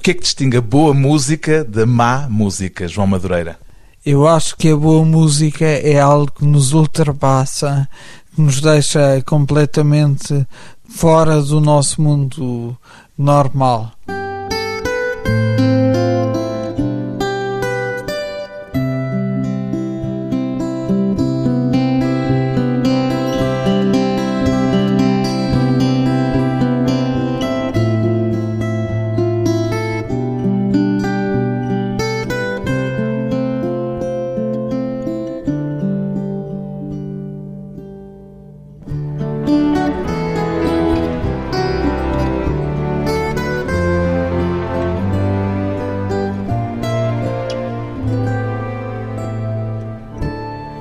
que é que distingue a boa música da má música, João Madureira? Eu acho que a boa música é algo que nos ultrapassa, que nos deixa completamente fora do nosso mundo normal.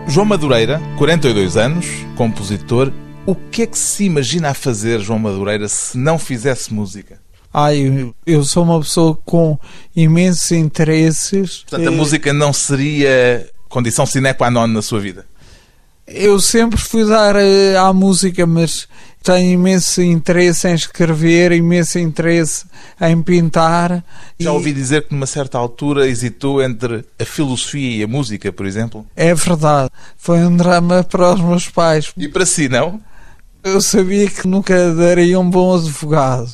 João Madureira, 42 anos, compositor. O que é que se imagina a fazer, João Madureira, se não fizesse música? Ai, eu sou uma pessoa com imensos interesses. Portanto, a música não seria condição sine qua non na sua vida? Eu sempre fui dar eh, à música, mas tenho imenso interesse em escrever, imenso interesse em pintar. Já ouvi dizer que numa certa altura hesitou entre a filosofia e a música, por exemplo? É verdade. Foi um drama para os meus pais. E para si, não? Eu sabia que nunca daria um bom advogado.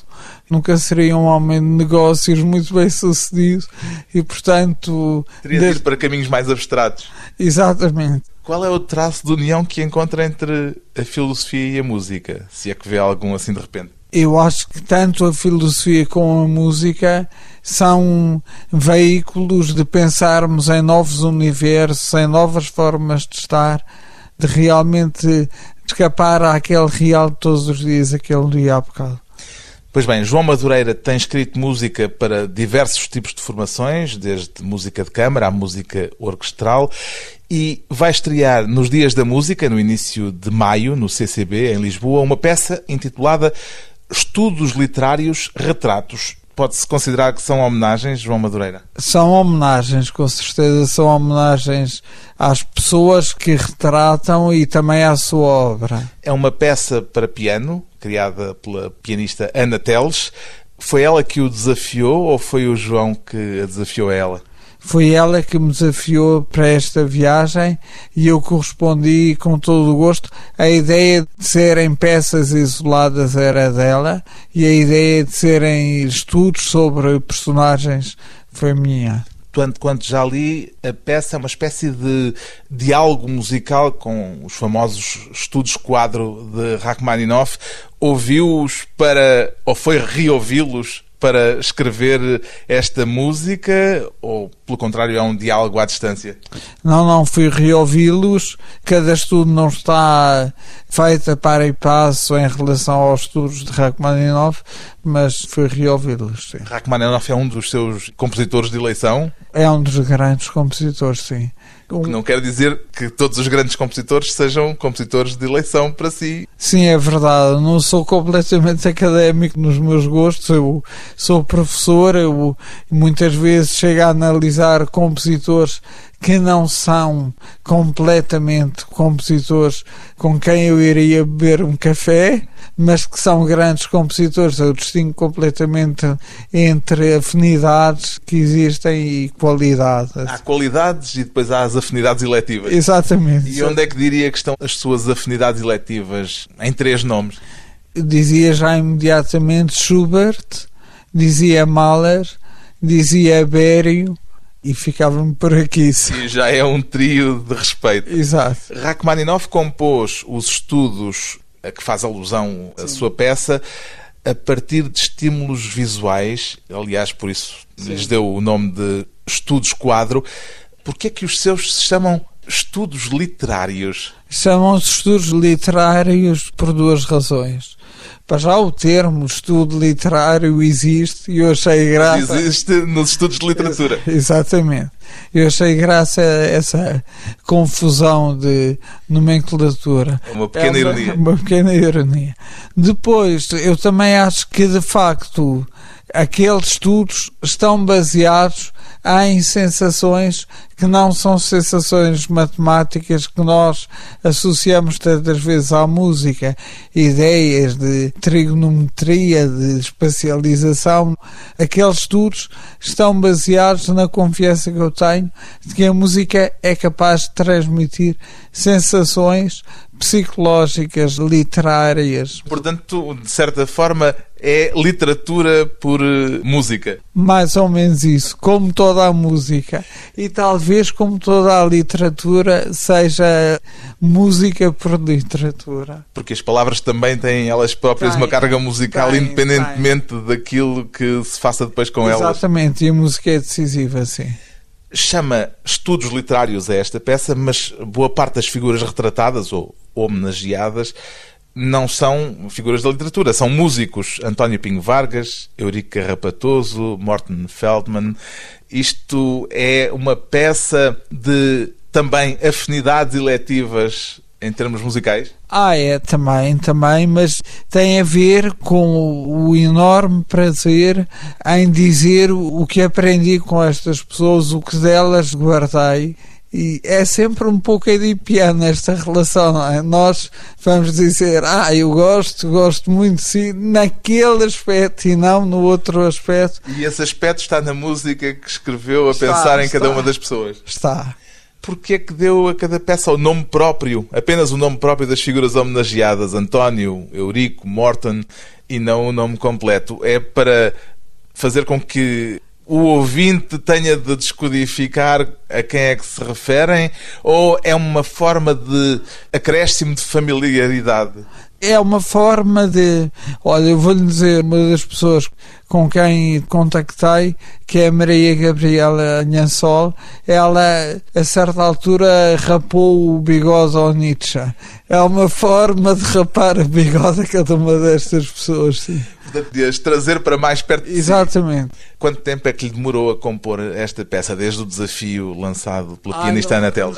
Nunca seria um homem de negócios muito bem sucedido e, portanto. Teria ido para caminhos mais abstratos. Exatamente. Qual é o traço de união que encontra entre a filosofia e a música? Se é que vê algum assim de repente? Eu acho que tanto a filosofia como a música são veículos de pensarmos em novos universos, em novas formas de estar, de realmente escapar àquele real de todos os dias, aquele dia há bocado. Pois bem, João Madureira tem escrito música para diversos tipos de formações, desde música de câmara à música orquestral, e vai estrear nos Dias da Música, no início de maio, no CCB, em Lisboa, uma peça intitulada Estudos Literários Retratos. Pode-se considerar que são homenagens, João Madureira? São homenagens, com certeza. São homenagens às pessoas que retratam e também à sua obra. É uma peça para piano, criada pela pianista Ana Teles. Foi ela que o desafiou ou foi o João que a desafiou a ela? Foi ela que me desafiou para esta viagem e eu correspondi com todo o gosto. A ideia de serem peças isoladas era dela e a ideia de serem estudos sobre personagens foi minha tanto quanto já li, a peça é uma espécie de diálogo musical com os famosos estudos quadro de Rachmaninoff. Ouviu-os para, ou foi reouvi-los para escrever esta música ou, pelo contrário, é um diálogo à distância? Não, não, fui reouvi-los. Cada estudo não está feito a par e passo em relação aos estudos de Rachmaninoff, mas fui reouvi-los. Rachmaninoff é um dos seus compositores de eleição? É um dos grandes compositores, sim. O que não quer dizer que todos os grandes compositores sejam compositores de eleição para si. Sim, é verdade. Não sou completamente académico nos meus gostos. Eu sou professor. Eu muitas vezes chego a analisar compositores que não são completamente compositores com quem eu iria beber um café, mas que são grandes compositores. Eu distingo completamente entre afinidades que existem e qualidades. Há qualidades e depois há as afinidades eletivas. Exatamente. E onde é que diria que estão as suas afinidades eletivas em três nomes? dizia já imediatamente Schubert, dizia Mahler, dizia Berio e ficava-me por aqui. Sim, já é um trio de respeito. Exato. Rachmaninoff compôs os estudos a que faz alusão a sua peça a partir de estímulos visuais, aliás, por isso Sim. lhes deu o nome de estudos quadro. Porquê é que os seus se chamam estudos literários? Chamam-se estudos literários por duas razões. Para já o termo estudo literário existe e eu achei graça. Existe nos estudos de literatura. Exatamente. Eu achei graça essa confusão de nomenclatura. Uma pequena é uma, ironia. Uma pequena ironia. Depois, eu também acho que de facto aqueles estudos estão baseados em sensações que não são sensações matemáticas que nós associamos tantas vezes à música, ideias de trigonometria, de espacialização. Aqueles estudos estão baseados na confiança que eu tenho de que a música é capaz de transmitir sensações psicológicas, literárias. Portanto, de certa forma, é literatura por eh, música. Mais ou menos isso, como toda a música. E talvez como toda a literatura seja música por literatura. Porque as palavras também têm elas próprias Tem, uma carga musical, tem, independentemente daquilo que se faça depois com elas. Exatamente, e a música é decisiva, sim. Chama estudos literários a esta peça, mas boa parte das figuras retratadas ou homenageadas não são figuras da literatura, são músicos. António Pinho Vargas, Eurico Carrapatoso, Morten Feldman. Isto é uma peça de também afinidades eletivas em termos musicais? Ah, é, também, também, mas tem a ver com o enorme prazer em dizer o que aprendi com estas pessoas, o que delas guardei. E é sempre um pouco edipiana esta relação, não é? Nós vamos dizer, ah, eu gosto, gosto muito de si, naquele aspecto e não no outro aspecto. E esse aspecto está na música que escreveu a Está, pensar em cada está. uma das pessoas. Está. Porquê é que deu a cada peça o nome próprio, apenas o nome próprio das figuras homenageadas, António, Eurico, Morton, e não o nome completo? É para fazer com que o ouvinte tenha de descodificar a quem é que se referem ou é uma forma de acréscimo de familiaridade? É uma forma de. Olha, eu vou-lhe dizer, uma das pessoas com quem contactei, que é a Maria Gabriela Nhansol, ela, a certa altura, rapou o bigode ao Nietzsche. É uma forma de rapar o bigode a cada uma destas pessoas, sim. De as trazer para mais perto de si. Exatamente. Quanto tempo é que lhe demorou a compor esta peça, desde o desafio lançado pela Ah, pianista não- Ana Teles?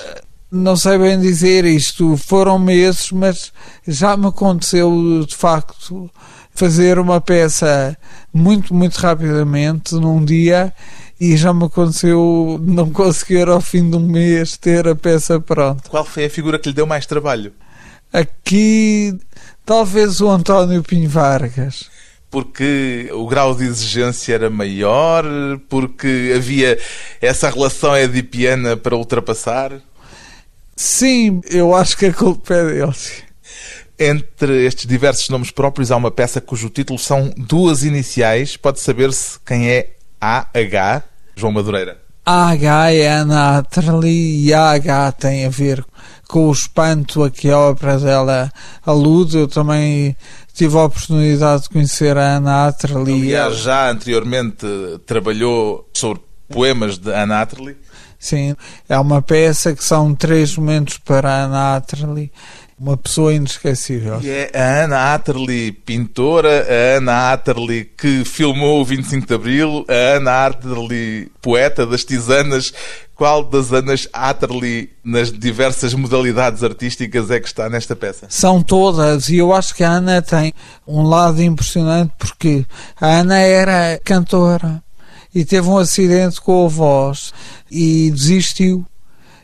Não sei bem dizer isto, foram meses, mas já me aconteceu de facto fazer uma peça muito, muito rapidamente num dia e já me aconteceu não conseguir ao fim de um mês ter a peça pronta. Qual foi a figura que lhe deu mais trabalho? Aqui, talvez o António Pinho Vargas. Porque o grau de exigência era maior? Porque havia essa relação edipiana para ultrapassar? Sim, eu acho que a culpa é dele. sim. Entre estes diversos nomes próprios há uma peça cujo título são duas iniciais. Pode saber-se quem é AH, João Madureira. AH é Ana Atterley e AH tem a ver com o espanto a que a obra dela alude. Eu também tive a oportunidade de conhecer a Ana Atterley. Aliás, já anteriormente trabalhou sobre poemas de Anna Atterley. Sim, é uma peça que são três momentos para a Ana Atterley. Uma pessoa inesquecível. E é a Ana Atterley, pintora, a Ana Atterley que filmou o 25 de Abril, a Ana Atterley, poeta das tisanas. Qual das Anas Atterley, nas diversas modalidades artísticas, é que está nesta peça? São todas, e eu acho que a Ana tem um lado impressionante porque a Ana era cantora e teve um acidente com a voz e desistiu.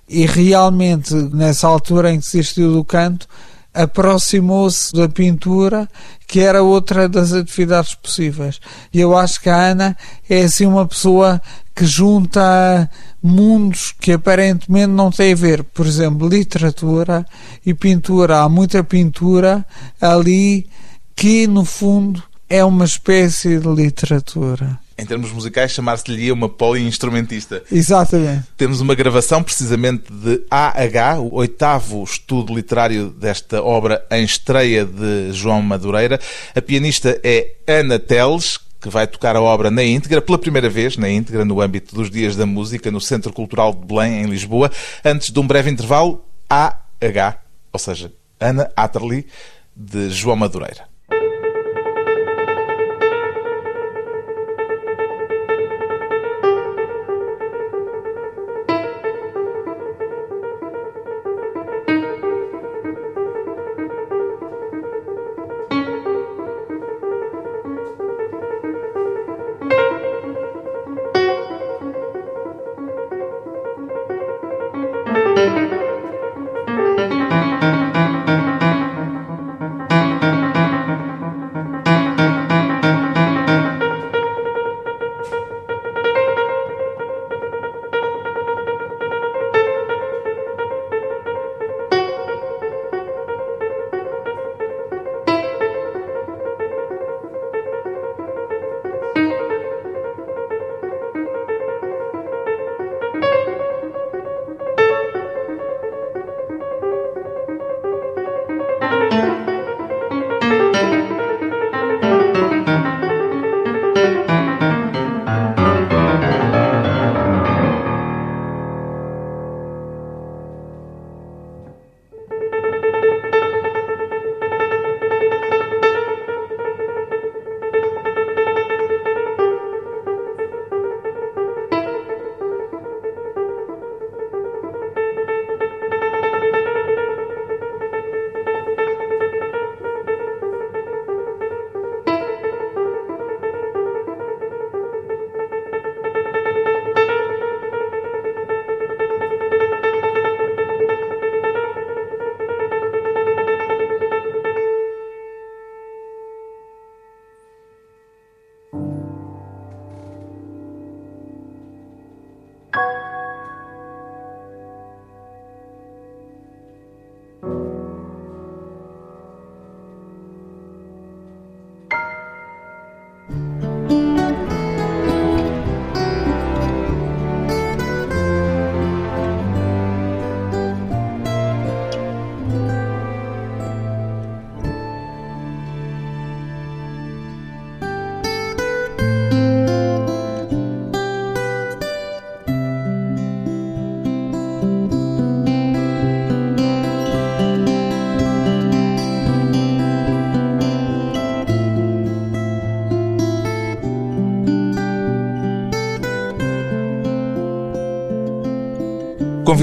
E realmente, nessa altura em que desistiu do canto, aproximou-se da pintura, que era outra das atividades possíveis. E eu acho que a Ana é assim uma pessoa que junta mundos que aparentemente não têm a ver. Por exemplo, literatura e pintura. Há muita pintura ali que, no fundo, é uma espécie de literatura. Em termos musicais, chamar-se-lhe uma poliinstrumentista. Exatamente. Temos uma gravação precisamente de AH, o oitavo estudo literário desta obra em estreia de João Madureira. A pianista é Ana Teles, que vai tocar a obra na íntegra, pela primeira vez na íntegra, no âmbito dos Dias da Música, no Centro Cultural de Belém, em Lisboa. Antes de um breve intervalo, AH, ou seja, Ana Atterley, de João Madureira.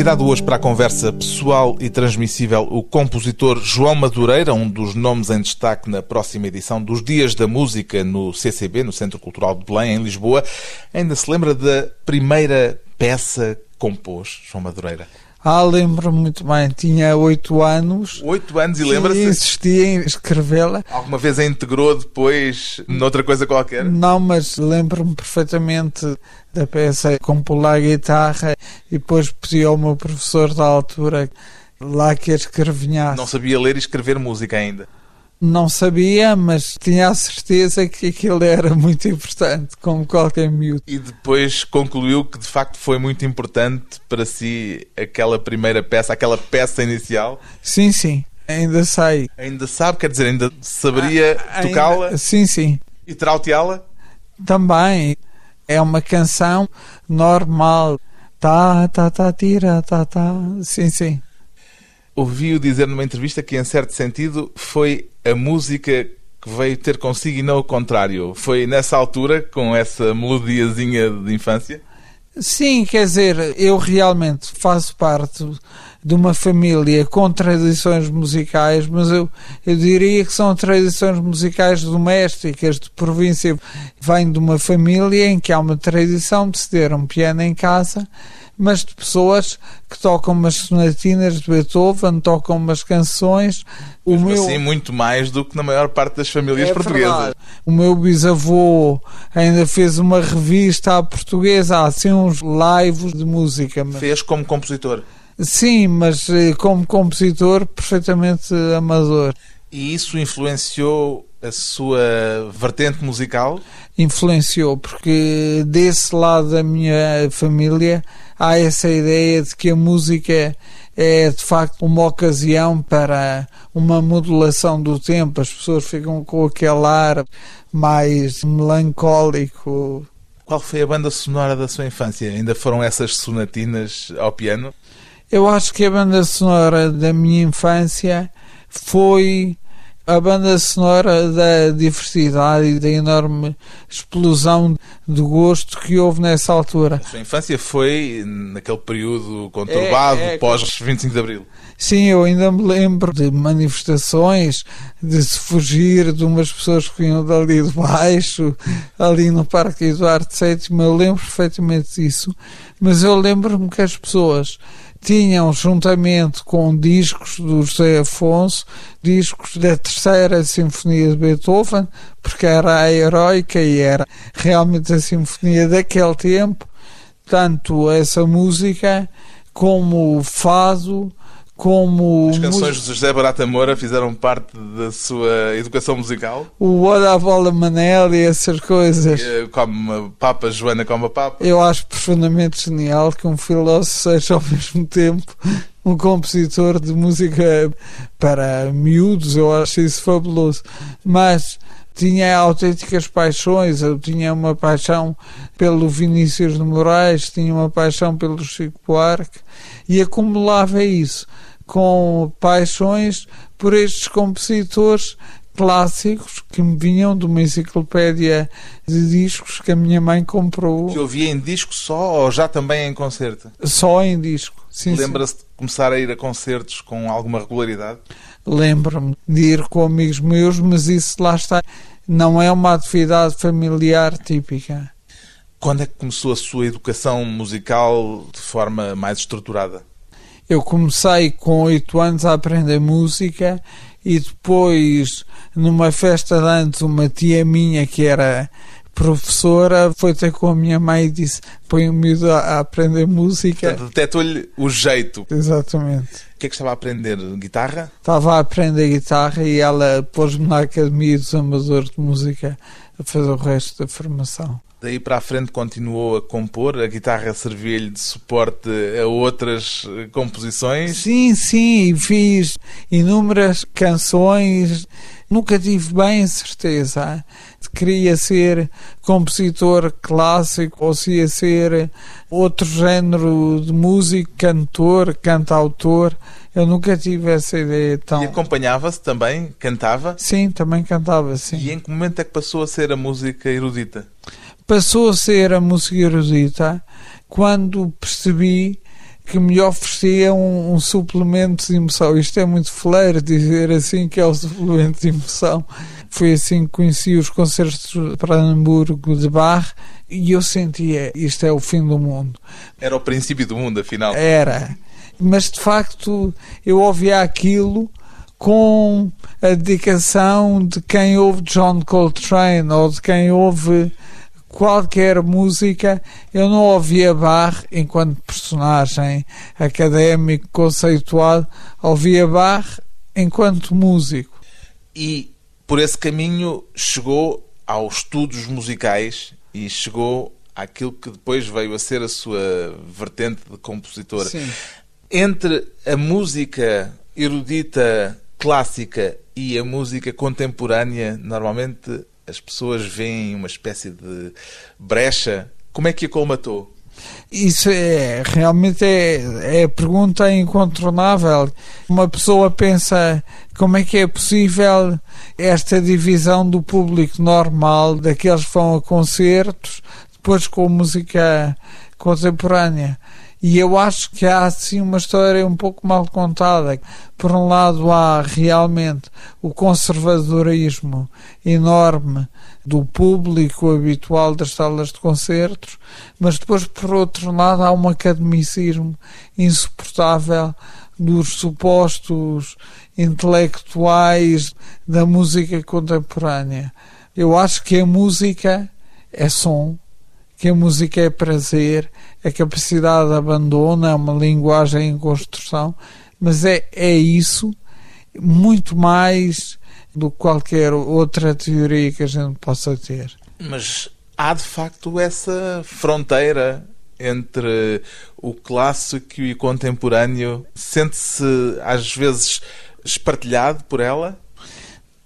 Convidado hoje para a conversa pessoal e transmissível o compositor João Madureira, um dos nomes em destaque na próxima edição dos Dias da Música no CCB, no Centro Cultural de Belém, em Lisboa. Ainda se lembra da primeira peça que compôs, João Madureira? Ah, lembro-me muito bem. Tinha oito anos. Oito anos e lembra-se? insistia em escrevê-la. Alguma vez a integrou depois noutra coisa qualquer? Não, mas lembro-me perfeitamente da peça com pular a guitarra e depois pedi ao meu professor da altura lá que a escrevinhasse. Não sabia ler e escrever música ainda? Não sabia, mas tinha a certeza que aquilo era muito importante, como qualquer miúdo. E depois concluiu que de facto foi muito importante para si aquela primeira peça, aquela peça inicial? Sim, sim. Ainda sei. Ainda sabe? Quer dizer, ainda saberia ah, tocá-la? Sim, sim. E trauteá-la? Também. É uma canção normal. Tá, tá, tá, tira, tá, tá. Sim, sim. Ouvi-o dizer numa entrevista que, em certo sentido, foi a música que veio ter consigo e não o contrário. Foi nessa altura, com essa melodiazinha de infância? Sim, quer dizer, eu realmente faço parte de uma família com tradições musicais, mas eu, eu diria que são tradições musicais domésticas, de província. Vem de uma família em que há uma tradição de se ter um piano em casa mas de pessoas que tocam umas sonatinas de Beethoven, tocam umas canções. O Mesmo meu... assim, muito mais do que na maior parte das famílias é portuguesas. Verdade. O meu bisavô ainda fez uma revista à portuguesa, há assim uns lives de música. Fez como compositor? Sim, mas eh, como compositor perfeitamente amador. E isso influenciou a sua vertente musical? Influenciou, porque desse lado da minha família há essa ideia de que a música é de facto uma ocasião para uma modulação do tempo, as pessoas ficam com aquele ar mais melancólico. Qual foi a banda sonora da sua infância? Ainda foram essas sonatinas ao piano? Eu acho que a banda sonora da minha infância foi a banda sonora da diversidade e da enorme explosão do gosto que houve nessa altura. A sua infância foi naquele período conturbado, é, é, pós 25 de Abril. Sim, eu ainda me lembro de manifestações, de se fugir de umas pessoas que vinham dali de baixo, ali no Parque Eduardo VII, eu lembro perfeitamente disso, mas eu lembro-me que as pessoas tinham, juntamente com discos do José Afonso, discos da Terceira Sinfonia de Beethoven, porque era a heroica e era realmente a sinfonia daquele tempo, tanto essa música como o fado, como... As canções de José Barata Moura fizeram parte da sua educação musical? O Olha a Bola Manel e essas coisas. Como Papa, Joana como a Papa. Eu acho profundamente genial que um filósofo seja ao mesmo tempo um compositor de música para miúdos, eu acho isso fabuloso. Mas tinha autênticas paixões. Eu tinha uma paixão pelo Vinícius de Moraes, tinha uma paixão pelo Chico Buarque e acumulava isso com paixões por estes compositores clássicos que me vinham de uma enciclopédia de discos que a minha mãe comprou. Que ouvia em disco só ou já também em concerto? Só em disco. Lembra-se de começar a ir a concertos com alguma regularidade? Lembro-me de ir com amigos meus, mas isso lá está. Não é uma atividade familiar típica. Quando é que começou a sua educação musical de forma mais estruturada? Eu comecei com oito anos a aprender música e depois, numa festa de antes, uma tia minha que era professora foi ter com a minha mãe e disse: põe o miúdo a aprender música. Detectou-lhe o jeito. Exatamente. O que é que estava a aprender? Guitarra? Estava a aprender guitarra e ela pôs-me na Academia dos Amadores de Música a fazer o resto da formação. Daí para a frente continuou a compor, a guitarra servia-lhe de suporte a outras eh, composições? Sim, sim, fiz inúmeras canções. Nunca tive bem certeza queria ser compositor clássico ou se ia ser outro género de músico, cantor, cantautor. Eu nunca tive essa ideia tão. E acompanhava-se também? Cantava? Sim, também cantava, sim. E em que momento é que passou a ser a música erudita? Passou a ser a música erudita quando percebi que me oferecia um, um, suplemento de emoção. Isto é muito fleiro dizer assim que é o suplemento de emoção. Foi assim que conheci os concertos de Brandenburgo de Bach e eu sentia isto é o fim do mundo. Era o princípio do mundo, afinal. Era. Mas de facto eu ouvia aquilo com a dedicação de quem ouve John Coltrane ou de quem ouve qualquer música, eu não ouvia Bach enquanto personagem académico conceituado, ouvia Bach enquanto músico. E por esse caminho chegou aos estudos musicais e chegou àquilo que depois veio a ser a sua vertente de compositora. Sim. Entre a música erudita clássica e a música contemporânea, normalmente as pessoas veem uma espécie de brecha. Como é que a colmatou? Isso é realmente é, é pergunta incontornável. Uma pessoa pensa como é que é possível esta divisão do público normal, daqueles que vão a concertos, depois com música contemporânea. E eu acho que há assim uma história um pouco mal contada. Por um lado, há realmente o conservadorismo enorme do público habitual das salas de concertos, mas depois, por outro lado, há um academicismo insuportável dos supostos intelectuais da música contemporânea. Eu acho que a música é som, que a música é prazer, a capacidade de abandono, é uma linguagem em construção, mas é, é isso muito mais do que qualquer outra teoria que a gente possa ter. Mas há de facto essa fronteira entre o clássico e o contemporâneo? Sente-se às vezes espartilhado por ela?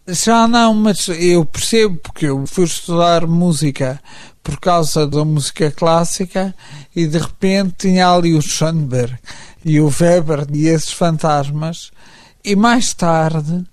Já não, mas eu percebo porque eu fui estudar música por causa da música clássica e de repente tinha ali o Schoenberg e o Weber e esses fantasmas e mais tarde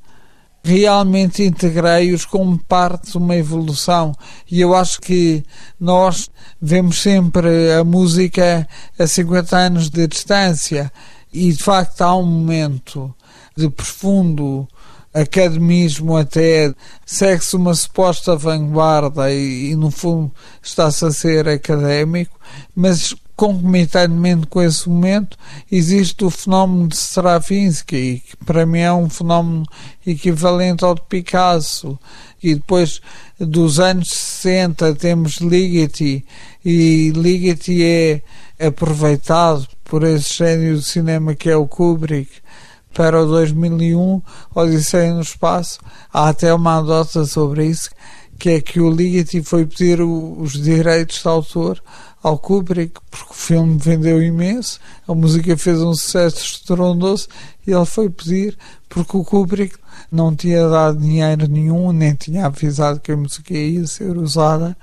realmente integrei-os como parte de uma evolução. E eu acho que nós vemos sempre a música a 50 anos de distância e de facto há um momento de profundo academismo até segue-se uma suposta vanguarda e, e no fundo está-se a ser académico, mas concomitantemente com esse momento existe o fenómeno de Stravinsky, que para mim é um fenómeno equivalente ao de Picasso. E depois dos anos 60 temos Ligeti, e Ligeti é aproveitado por esse gênio do cinema que é o Kubrick para o 2001, Odisseia no Espaço. Há até uma anedota sobre isso, que é que o Ligeti foi pedir os direitos de autor ao Kubrick, porque o filme vendeu imenso, a música fez um sucesso estrondoso e ele foi pedir porque o Kubrick não tinha dado dinheiro nenhum, nem tinha avisado que a música ia ser usada.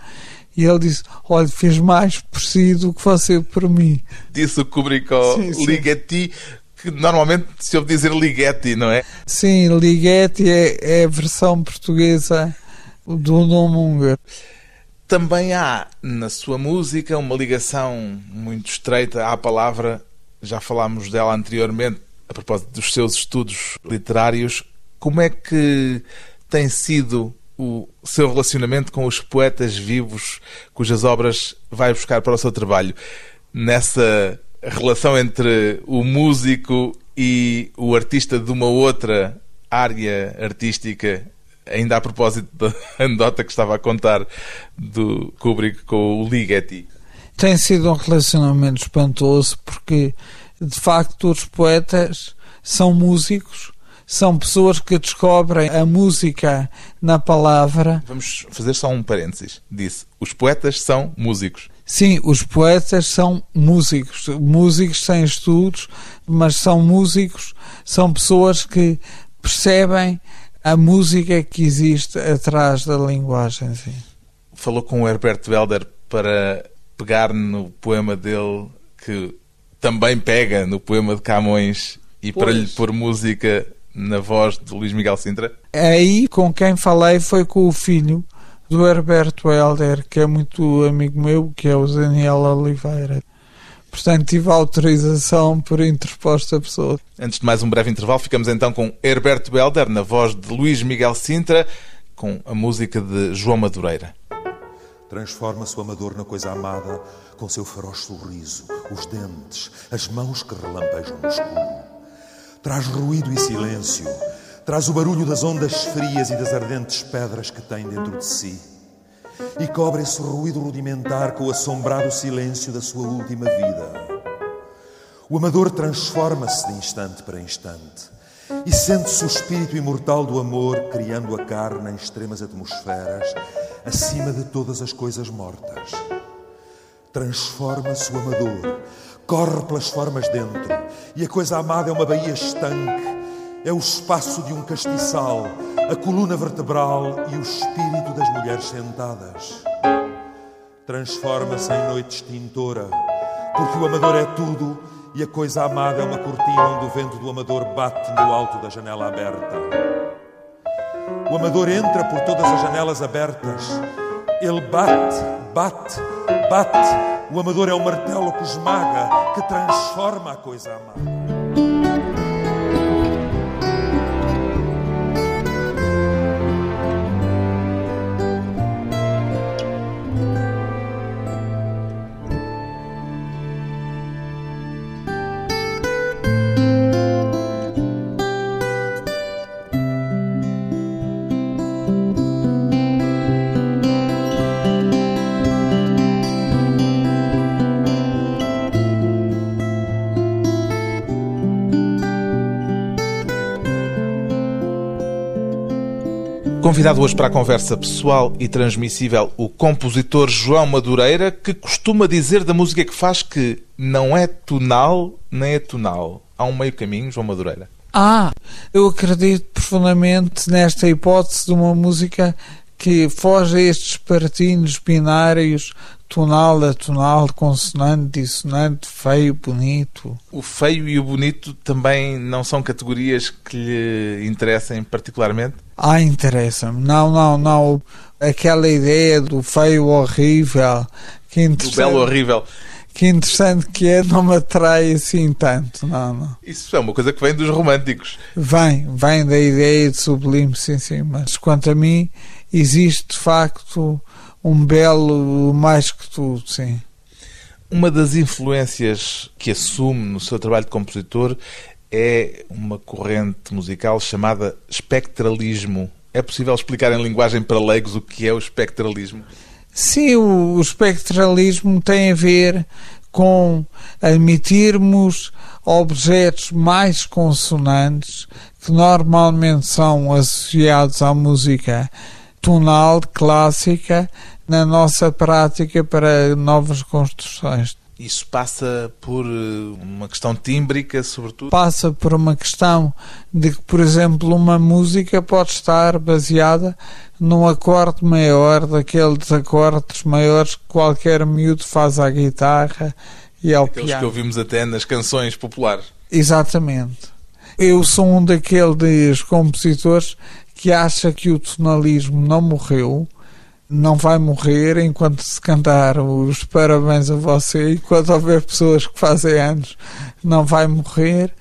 E ele disse: Olha, fez mais por si do que você por mim. Disse o Kubrick ao sim, sim. Ligeti, que normalmente se ouve dizer Ligeti, não é? Sim, Ligeti é, é a versão portuguesa do nome húngaro. Também há na sua música uma ligação muito estreita à palavra, já falámos dela anteriormente, a propósito dos seus estudos literários. Como é que tem sido o seu relacionamento com os poetas vivos cujas obras vai buscar para o seu trabalho? Nessa relação entre o músico e o artista de uma outra área artística ainda a propósito da anedota que estava a contar do Kubrick com o Ligeti. Tem sido um relacionamento espantoso porque, de facto, os poetas são músicos, são pessoas que descobrem a música na palavra. Vamos fazer só um parênteses. Disse: os poetas são músicos. Sim, os poetas são músicos, músicos sem estudos, mas são músicos, são pessoas que percebem a música que existe atrás da linguagem. Sim. Falou com o Herbert Welder para pegar no poema dele que também pega no poema de Camões e pois. para lhe pôr música na voz de Luís Miguel Sintra? Aí com quem falei foi com o filho do Herbert Welder, que é muito amigo meu, que é o Daniel Oliveira. Portanto, tive autorização por interposta pessoa. Antes de mais um breve intervalo, ficamos então com Herberto Belder, na voz de Luís Miguel Sintra, com a música de João Madureira. Transforma-se o amador na coisa amada, com seu feroz sorriso, os dentes, as mãos que relampejam no escuro. Traz ruído e silêncio, traz o barulho das ondas frias e das ardentes pedras que tem dentro de si e cobre esse ruído rudimentar com o assombrado silêncio da sua última vida. O amador transforma-se de instante para instante e sente-se o espírito imortal do amor criando a carne em extremas atmosferas acima de todas as coisas mortas. Transforma-se o amador, corre pelas formas dentro e a coisa amada é uma baía estanque é o espaço de um castiçal, a coluna vertebral e o espírito das mulheres sentadas. Transforma-se em noite extintora, porque o amador é tudo e a coisa amada é uma cortina onde o vento do amador bate no alto da janela aberta. O amador entra por todas as janelas abertas. Ele bate, bate, bate. O amador é o martelo que esmaga, que transforma a coisa amada. Convidado hoje para a conversa pessoal e transmissível o compositor João Madureira, que costuma dizer da música que faz que não é tonal nem é tonal. Há um meio caminho, João Madureira? Ah, eu acredito profundamente nesta hipótese de uma música que foge a estes partinhos binários tonal a tonal, consonante, dissonante, feio, bonito. O feio e o bonito também não são categorias que lhe interessem particularmente? Ah, interessa-me. Não, não, não. Aquela ideia do feio horrível. Que do belo horrível. Que interessante que é, não me atrai assim tanto. Não, não. Isso é uma coisa que vem dos românticos. Vem, vem da ideia de sublime, sim, sim. Mas quanto a mim, existe de facto um belo mais que tudo, sim. Uma das influências que assume no seu trabalho de compositor é uma corrente musical chamada espectralismo. É possível explicar em linguagem para leigos o que é o espectralismo? Sim, o espectralismo tem a ver com admitirmos objetos mais consonantes que normalmente são associados à música tonal, clássica, na nossa prática para novas construções. Isso passa por eh, uma questão tímbrica, sobretudo? Passa por uma questão de que, por exemplo, uma música pode estar baseada num acorde maior, daqueles acordes maiores que qualquer miúdo faz à guitarra e ao Aqueles piano. que ouvimos até nas canções populares. Exatamente. Eu sou um daqueles compositores que acha que o tonalismo não morreu, não vai morrer enquanto se cantar os parabéns a você, enquanto houver pessoas que fazem anos, não vai morrer.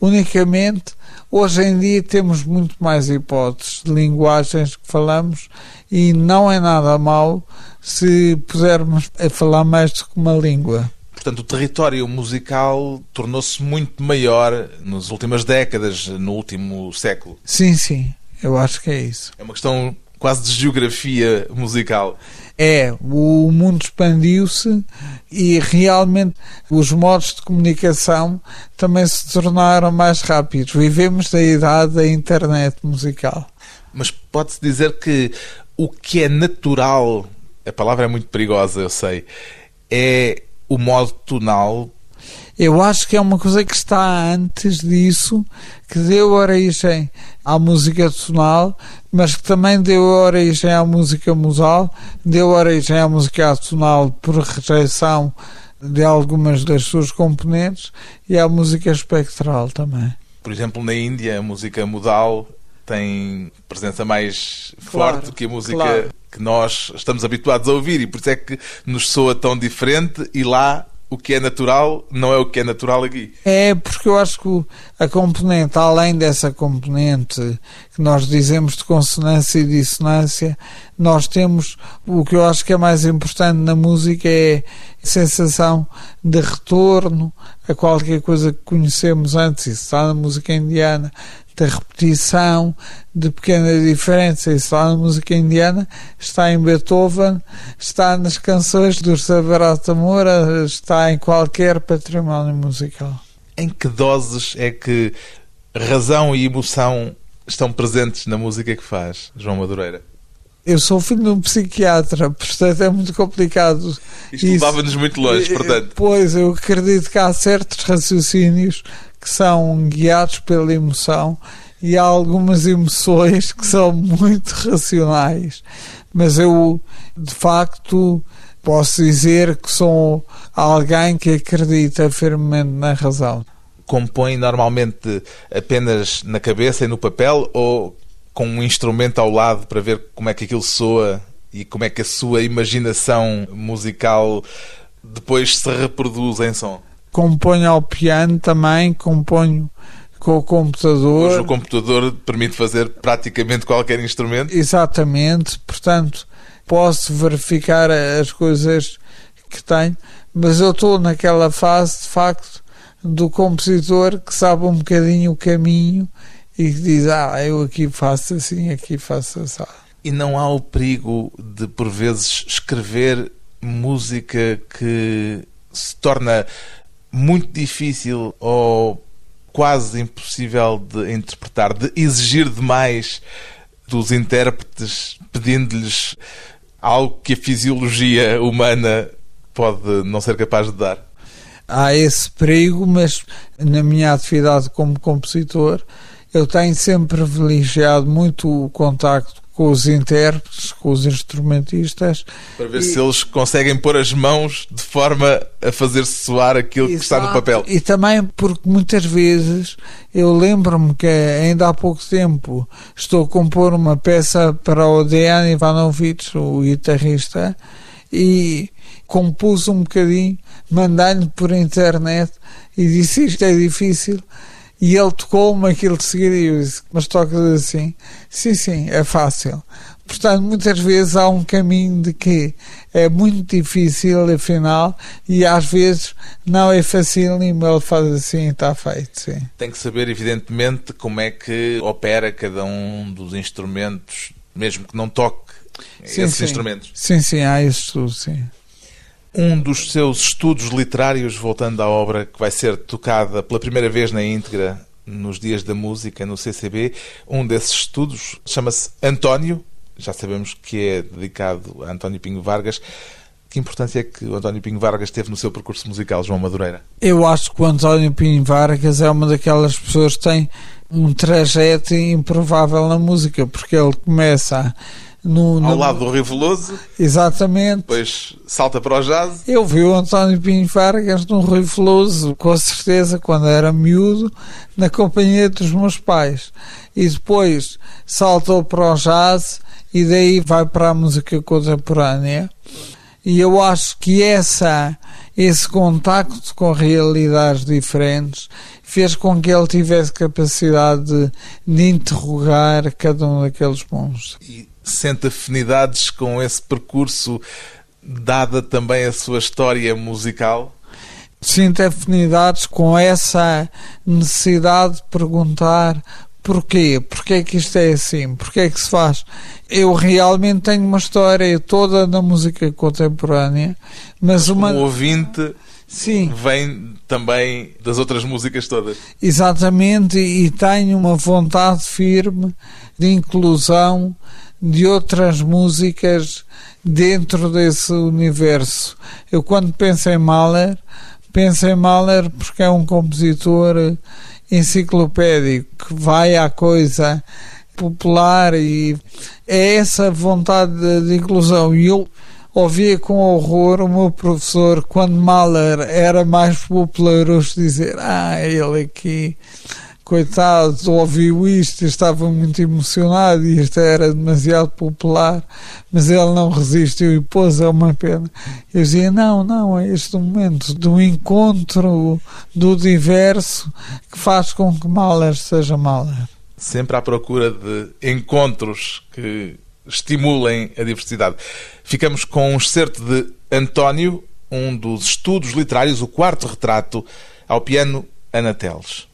Unicamente, hoje em dia temos muito mais hipóteses de linguagens que falamos e não é nada mal se pudermos falar mais do que uma língua. Portanto, o território musical tornou-se muito maior nas últimas décadas, no último século. Sim, sim. Eu acho que é isso. É uma questão quase de geografia musical. É, o mundo expandiu-se e realmente os modos de comunicação também se tornaram mais rápidos. Vivemos da idade da internet musical. Mas pode-se dizer que o que é natural, a palavra é muito perigosa, eu sei, é o modo tonal eu acho que é uma coisa que está antes disso, que deu origem à música tonal, mas que também deu origem à música musal, deu origem à música tonal por rejeição de algumas das suas componentes e à música espectral também. Por exemplo, na Índia, a música modal tem presença mais claro, forte que a música claro. que nós estamos habituados a ouvir e por isso é que nos soa tão diferente e lá o que é natural não é o que é natural aqui. É, porque eu acho que a componente, além dessa componente que nós dizemos de consonância e dissonância, nós temos o que eu acho que é mais importante na música é a sensação de retorno a qualquer coisa que conhecemos antes. Isso está na música indiana, de repetição, de pequena diferença. Isso lá na música indiana está em Beethoven, está nas canções do Sabarata Moura, está em qualquer património musical. Em que doses é que razão e emoção estão presentes na música que faz, João Madureira? Eu sou filho de um psiquiatra, portanto é muito complicado. Isto levava-nos muito longe, portanto. Pois, eu acredito que há certos raciocínios que são guiados pela emoção e há algumas emoções que são muito racionais. Mas eu, de facto, posso dizer que sou alguém que acredita firmemente na razão. Compõe normalmente apenas na cabeça e no papel ou com um instrumento ao lado para ver como é que aquilo soa e como é que a sua imaginação musical depois se reproduz em som? componho ao piano também, componho com o computador. Hoje o computador permite fazer praticamente qualquer instrumento? Exatamente, portanto posso verificar as coisas que tenho, mas eu estou naquela fase de facto do compositor que sabe um bocadinho o caminho e que diz, ah, eu aqui faço assim, aqui faço assim. E não há o perigo de, por vezes, escrever música que se torna muito difícil ou quase impossível de interpretar, de exigir demais dos intérpretes, pedindo-lhes algo que a fisiologia humana pode não ser capaz de dar. Há esse perigo, mas na minha atividade como compositor, eu tenho sempre privilegiado muito o contacto com os intérpretes, com os instrumentistas. Para ver e... se eles conseguem pôr as mãos de forma a fazer soar aquilo Exato. que está no papel. E também porque muitas vezes eu lembro-me que ainda há pouco tempo estou a compor uma peça para o Dejan Ivanovic, o guitarrista, e compus um bocadinho, mandei-lhe por internet e disse isto é difícil e ele tocou-me aquilo de seguida e eu disse, mas tocas assim? Sim, sim, é fácil. Portanto, muitas vezes há um caminho de que é muito difícil, afinal, e às vezes não é fácil e ele faz assim e está feito. Sim. Tem que saber, evidentemente, como é que opera cada um dos instrumentos, mesmo que não toque sim, esses sim. instrumentos. Sim, sim, há isso tudo, sim. Um dos seus estudos literários, voltando à obra que vai ser tocada pela primeira vez na íntegra nos Dias da Música no CCB, um desses estudos chama-se António, já sabemos que é dedicado a António Pinho Vargas. Que importância é que o António Pinho Vargas teve no seu percurso musical, João Madureira? Eu acho que o António Pinho Vargas é uma daquelas pessoas que tem um trajeto improvável na música, porque ele começa no, no... Ao lado do Rio Veloso. Exatamente. Depois salta para o jazz. Eu vi o António Pinho Vargas no Rio Veloso, com certeza, quando era miúdo, na companhia dos meus pais. E depois saltou para o jazz e daí vai para a música contemporânea. E eu acho que essa, esse contacto com realidades diferentes fez com que ele tivesse capacidade de, de interrogar cada um daqueles monstros. E sente afinidades com esse percurso, dada também a sua história musical? Sinto afinidades com essa necessidade de perguntar porquê, porquê é que isto é assim, porquê é que se faz. Eu realmente tenho uma história toda na música contemporânea, mas, mas uma... Como ouvinte... Sim. Vem também das outras músicas todas. Exatamente, e tenho uma vontade firme de inclusão de outras músicas dentro desse universo. Eu, quando penso em Mahler, penso em Mahler porque é um compositor enciclopédico que vai à coisa popular e é essa vontade de, de inclusão. E eu ouvia com horror o meu professor, quando Mahler era mais popular, dizer: Ah, ele aqui coitado, ouviu isto estava muito emocionado e isto era demasiado popular, mas ele não resistiu e pôs, é uma pena. Eu dizia, não, não, é este momento do encontro do diverso que faz com que Mahler seja Mahler. Sempre à procura de encontros que estimulem a diversidade. Ficamos com um excerto de António, um dos estudos literários, o quarto retrato, ao piano Ana Teles.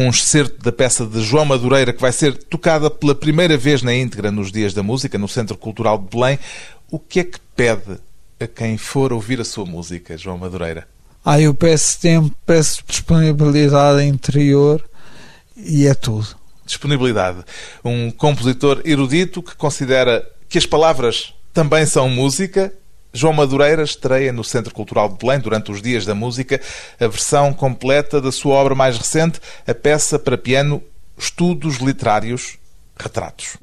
Um excerto da peça de João Madureira que vai ser tocada pela primeira vez na íntegra nos Dias da Música, no Centro Cultural de Belém. O que é que pede a quem for ouvir a sua música, João Madureira? Ah, eu peço tempo, peço disponibilidade interior e é tudo. Disponibilidade. Um compositor erudito que considera que as palavras também são música. João Madureira estreia no Centro Cultural de Belém, durante os Dias da Música, a versão completa da sua obra mais recente, a peça para piano Estudos Literários Retratos.